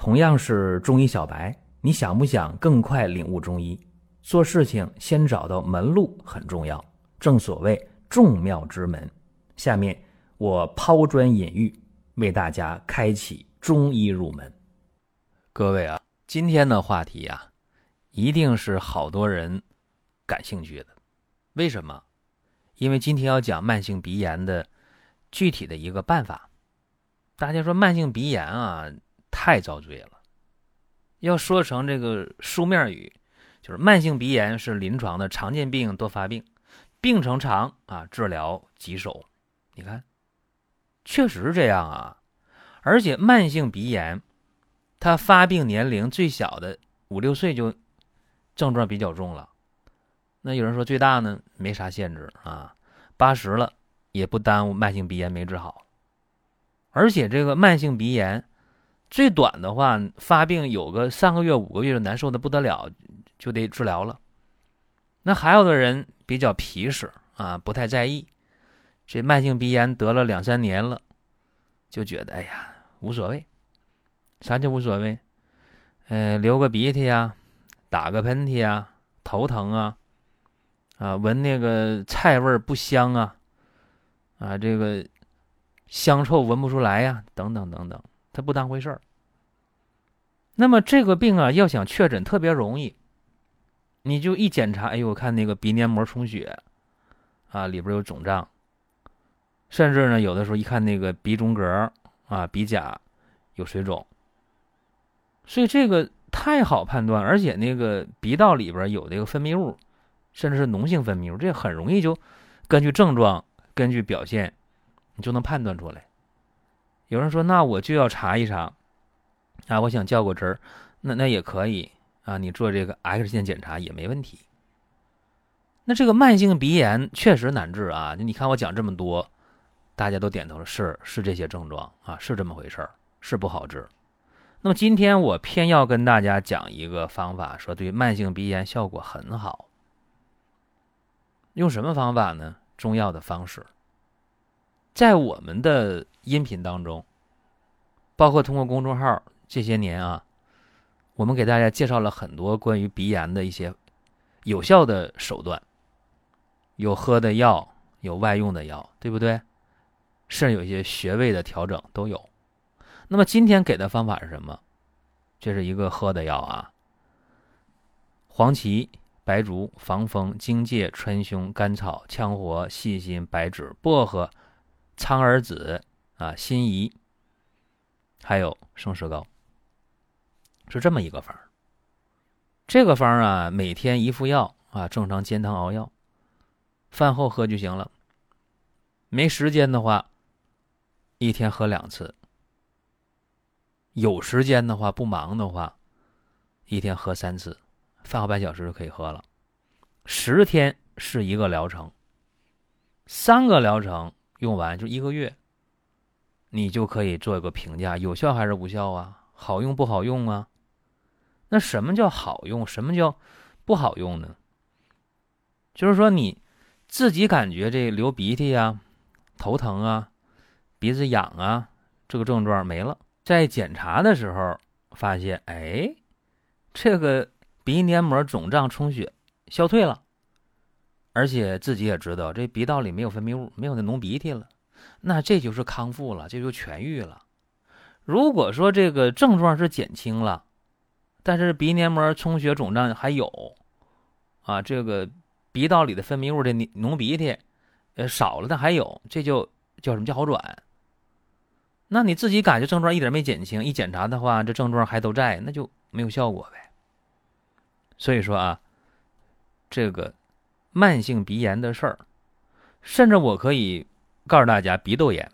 同样是中医小白，你想不想更快领悟中医？做事情先找到门路很重要，正所谓众妙之门。下面我抛砖引玉，为大家开启中医入门。各位啊，今天的话题呀，一定是好多人感兴趣的。为什么？因为今天要讲慢性鼻炎的具体的一个办法。大家说慢性鼻炎啊？太遭罪了。要说成这个书面语，就是慢性鼻炎是临床的常见病，多发病，病程长啊，治疗棘手。你看，确实是这样啊。而且慢性鼻炎，它发病年龄最小的五六岁就症状比较重了。那有人说最大呢，没啥限制啊，八十了也不耽误慢性鼻炎没治好。而且这个慢性鼻炎。最短的话，发病有个三个月、五个月就难受的不得了，就得治疗了。那还有的人比较皮实啊，不太在意，这慢性鼻炎得了两三年了，就觉得哎呀无所谓。啥叫无所谓？呃，流个鼻涕呀，打个喷嚏啊，头疼啊，啊，闻那个菜味不香啊，啊，这个香臭闻不出来呀，等等等等。他不当回事儿。那么这个病啊，要想确诊特别容易，你就一检查，哎呦，我看那个鼻黏膜充血，啊，里边有肿胀，甚至呢，有的时候一看那个鼻中隔啊，鼻甲有水肿，所以这个太好判断，而且那个鼻道里边有那个分泌物，甚至是脓性分泌物，这很容易就根据症状、根据表现，你就能判断出来。有人说：“那我就要查一查，啊，我想较个真儿，那那也可以啊，你做这个 X 线检查也没问题。那这个慢性鼻炎确实难治啊，你看我讲这么多，大家都点头了，是是这些症状啊，是这么回事儿，是不好治。那么今天我偏要跟大家讲一个方法，说对慢性鼻炎效果很好。用什么方法呢？中药的方式。”在我们的音频当中，包括通过公众号这些年啊，我们给大家介绍了很多关于鼻炎的一些有效的手段，有喝的药，有外用的药，对不对？甚至有一些穴位的调整都有。那么今天给的方法是什么？这是一个喝的药啊，黄芪、白术、防风、荆芥、川芎、甘草、羌活、细辛、白芷、薄荷。苍耳子啊，辛夷，还有生石膏，是这么一个方这个方啊，每天一副药啊，正常煎汤熬药，饭后喝就行了。没时间的话，一天喝两次。有时间的话，不忙的话，一天喝三次，饭后半小时就可以喝了。十天是一个疗程，三个疗程。用完就一个月，你就可以做一个评价，有效还是无效啊？好用不好用啊？那什么叫好用？什么叫不好用呢？就是说你自己感觉这流鼻涕呀、头疼啊、鼻子痒啊，这个症状没了，在检查的时候发现，哎，这个鼻黏膜肿胀充血消退了。而且自己也知道，这鼻道里没有分泌物，没有那脓鼻涕了，那这就是康复了，这就痊愈了。如果说这个症状是减轻了，但是鼻黏膜充血肿胀还有，啊，这个鼻道里的分泌物的脓鼻涕，呃，少了，但还有，这就叫什么叫好转？那你自己感觉症状一点没减轻，一检查的话，这症状还都在，那就没有效果呗。所以说啊，这个。慢性鼻炎的事儿，甚至我可以告诉大家，鼻窦炎、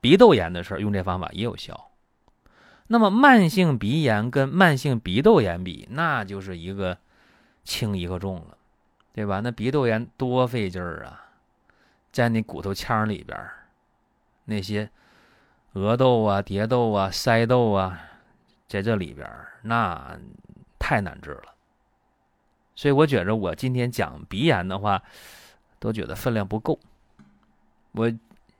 鼻窦炎的事儿，用这方法也有效。那么，慢性鼻炎跟慢性鼻窦炎比，那就是一个轻一个重了，对吧？那鼻窦炎多费劲儿啊，在你骨头腔里边，那些额窦啊、蝶窦啊、腮窦啊，在这里边，那太难治了。所以我觉着，我今天讲鼻炎的话，都觉得分量不够。我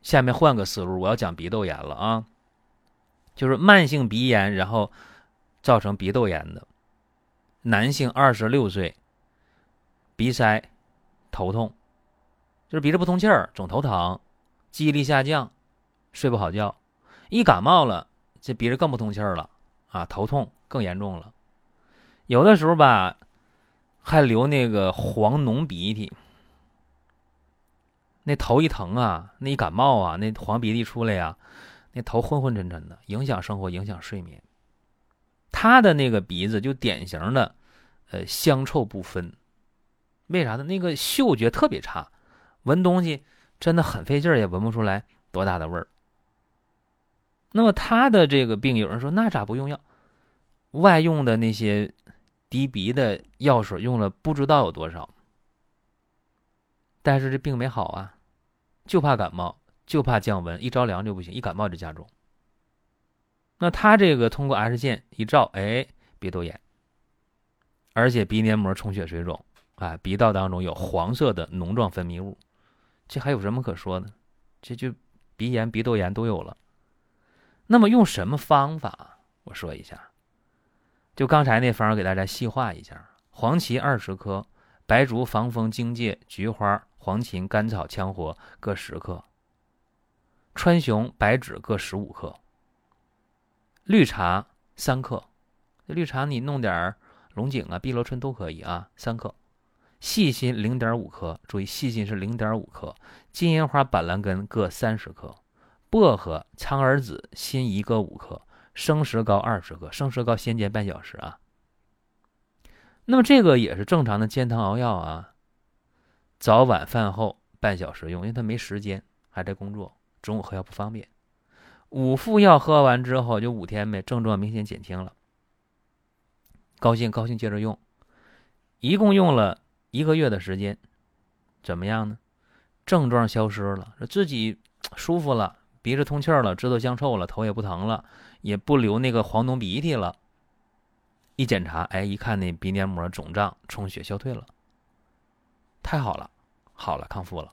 下面换个思路，我要讲鼻窦炎了啊，就是慢性鼻炎，然后造成鼻窦炎的。男性二十六岁，鼻塞、头痛，就是鼻子不通气儿，总头疼，记忆力下降，睡不好觉。一感冒了，这鼻子更不通气儿了啊，头痛更严重了。有的时候吧，还流那个黄脓鼻涕。那头一疼啊，那一感冒啊，那黄鼻涕出来呀，那头昏昏沉沉的，影响生活，影响睡眠。他的那个鼻子就典型的，呃，香臭不分。为啥呢？那个嗅觉特别差，闻东西真的很费劲儿，也闻不出来多大的味儿。那么他的这个病，有人说那咋不用药？外用的那些滴鼻的药水用了不知道有多少。但是这病没好啊，就怕感冒，就怕降温，一着凉就不行，一感冒就加重。那他这个通过 X 线一照，哎，鼻窦炎，而且鼻黏膜充血水肿，啊，鼻道当中有黄色的脓状分泌物，这还有什么可说的？这就鼻炎、鼻窦炎都有了。那么用什么方法？我说一下，就刚才那方给大家细化一下：黄芪二十克，白术、防风、荆芥、菊花。黄芩、甘草、羌活各十克，川芎、白芷各十五克，绿茶三克。绿茶你弄点龙井啊、碧螺春都可以啊，三克。细辛零点五克，注意细辛是零点五克。金银花、板蓝根各三十克，薄荷、苍耳子、辛夷各五克，生石膏二十克。生石膏先煎半小时啊。那么这个也是正常的煎汤熬药啊。早晚饭后半小时用，因为他没时间，还在工作，中午喝药不方便。五副药喝完之后，就五天呗，症状明显减轻了。高兴高兴，接着用，一共用了一个月的时间，怎么样呢？症状消失了，自己舒服了，鼻子通气了，知道香臭了，头也不疼了，也不流那个黄脓鼻涕了。一检查，哎，一看那鼻黏膜肿胀充血消退了。太好了，好了，康复了。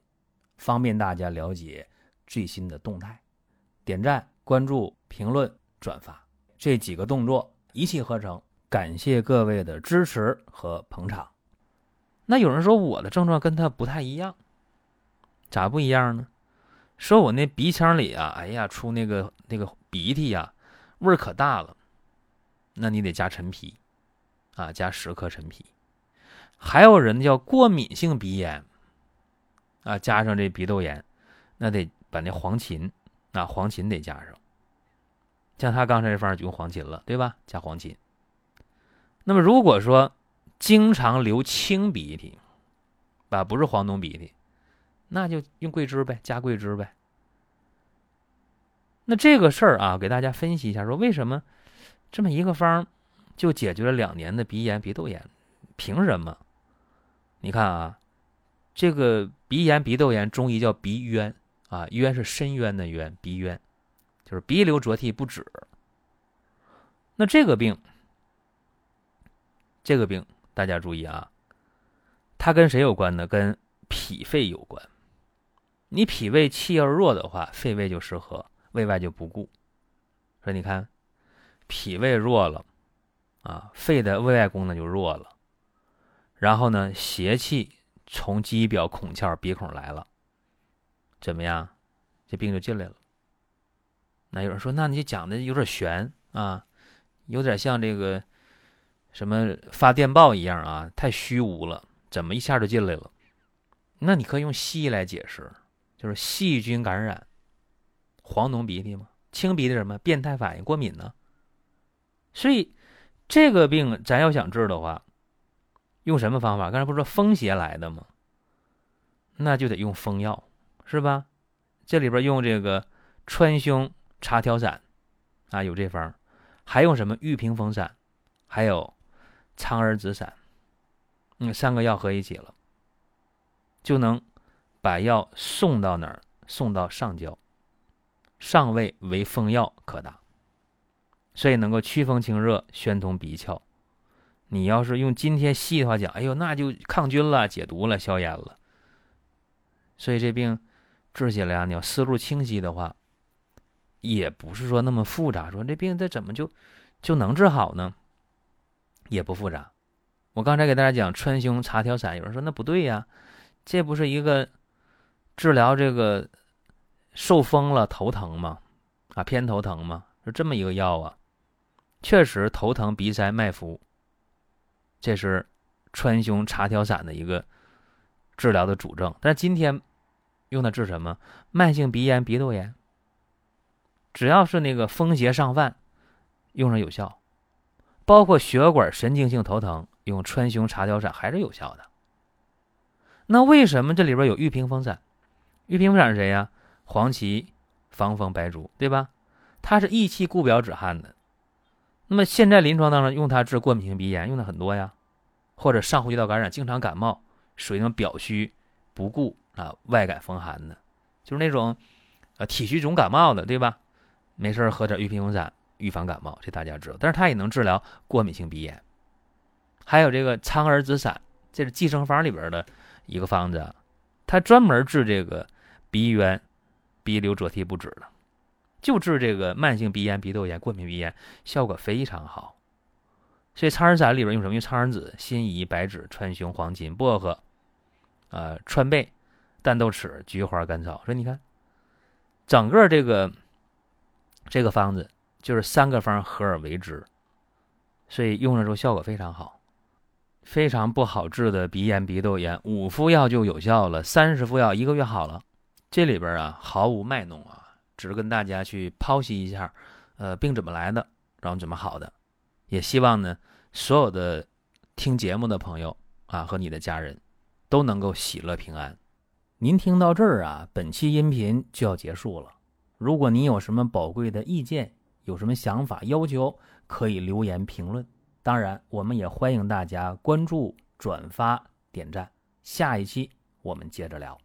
方便大家了解最新的动态。点赞、关注、评论、转发这几个动作一气呵成，感谢各位的支持和捧场。那有人说我的症状跟他不太一样，咋不一样呢？说我那鼻腔里啊，哎呀，出那个那个鼻涕呀，味儿可大了，那你得加陈皮。啊，加十克陈皮，还有人叫过敏性鼻炎，啊，加上这鼻窦炎，那得把那黄芩，啊，黄芩得加上。像他刚才这方就用黄芩了，对吧？加黄芩。那么如果说经常流清鼻涕，啊，不是黄脓鼻涕，那就用桂枝呗，加桂枝呗。那这个事儿啊，给大家分析一下，说为什么这么一个方？就解决了两年的鼻炎、鼻窦炎，凭什么？你看啊，这个鼻炎、鼻窦炎，中医叫鼻渊啊，渊是深渊的渊，鼻渊就是鼻流浊涕不止。那这个病，这个病大家注意啊，它跟谁有关呢？跟脾肺有关。你脾胃气要弱的话，肺胃就失和，胃外就不顾。说你看，脾胃弱了。啊，肺的胃外功能就弱了，然后呢，邪气从肌表孔窍鼻孔来了，怎么样？这病就进来了。那有人说，那你讲的有点悬啊，有点像这个什么发电报一样啊，太虚无了，怎么一下就进来了？那你可以用西医来解释，就是细菌感染，黄脓鼻涕吗？清鼻涕什么？变态反应，过敏呢？所以。这个病咱要想治的话，用什么方法？刚才不是说风邪来的吗？那就得用风药，是吧？这里边用这个川芎茶条散，啊，有这方，还用什么玉屏风散，还有苍耳子散，嗯，三个药合一起了，就能把药送到哪儿？送到上焦，上位为风药可达，所以能够祛风清热、宣通鼻窍。你要是用今天细的话讲，哎呦，那就抗菌了、解毒了、消炎了。所以这病治起来啊，你要思路清晰的话，也不是说那么复杂。说这病它怎么就就能治好呢？也不复杂。我刚才给大家讲川芎茶调散，有人说那不对呀，这不是一个治疗这个受风了头疼吗？啊，偏头疼吗？是这么一个药啊，确实头疼鼻塞脉浮。这是川芎茶调散的一个治疗的主症，但是今天用它治什么？慢性鼻炎、鼻窦炎，只要是那个风邪上犯，用上有效。包括血管神经性头疼，用川芎茶调散还是有效的。那为什么这里边有玉屏风散？玉屏风散是谁呀？黄芪、防风、白术，对吧？它是益气固表止汗的。那么现在临床当中用它治过敏性鼻炎用的很多呀，或者上呼吸道感染，经常感冒，属于那种表虚不顾啊，外感风寒的，就是那种呃体虚总感冒的，对吧？没事喝点玉屏风散预防感冒，这大家知道。但是它也能治疗过敏性鼻炎。还有这个苍耳子散，这是济生方里边的一个方子，它专门治这个鼻渊、鼻流浊涕不止的。就治这个慢性鼻炎、鼻窦炎、过敏鼻炎，效果非常好。所以苍耳散里边用什么？用苍耳子、辛夷、白芷、川芎、黄芩、薄荷，呃，川贝、淡豆豉、菊花、甘草。说你看，整个这个这个方子就是三个方合而为之，所以用了之后效果非常好。非常不好治的鼻炎、鼻窦炎，五副药就有效了，三十副药一个月好了。这里边啊，毫无卖弄啊。只是跟大家去剖析一下，呃，病怎么来的，然后怎么好的，也希望呢，所有的听节目的朋友啊和你的家人都能够喜乐平安。您听到这儿啊，本期音频就要结束了。如果您有什么宝贵的意见，有什么想法要求，可以留言评论。当然，我们也欢迎大家关注、转发、点赞。下一期我们接着聊。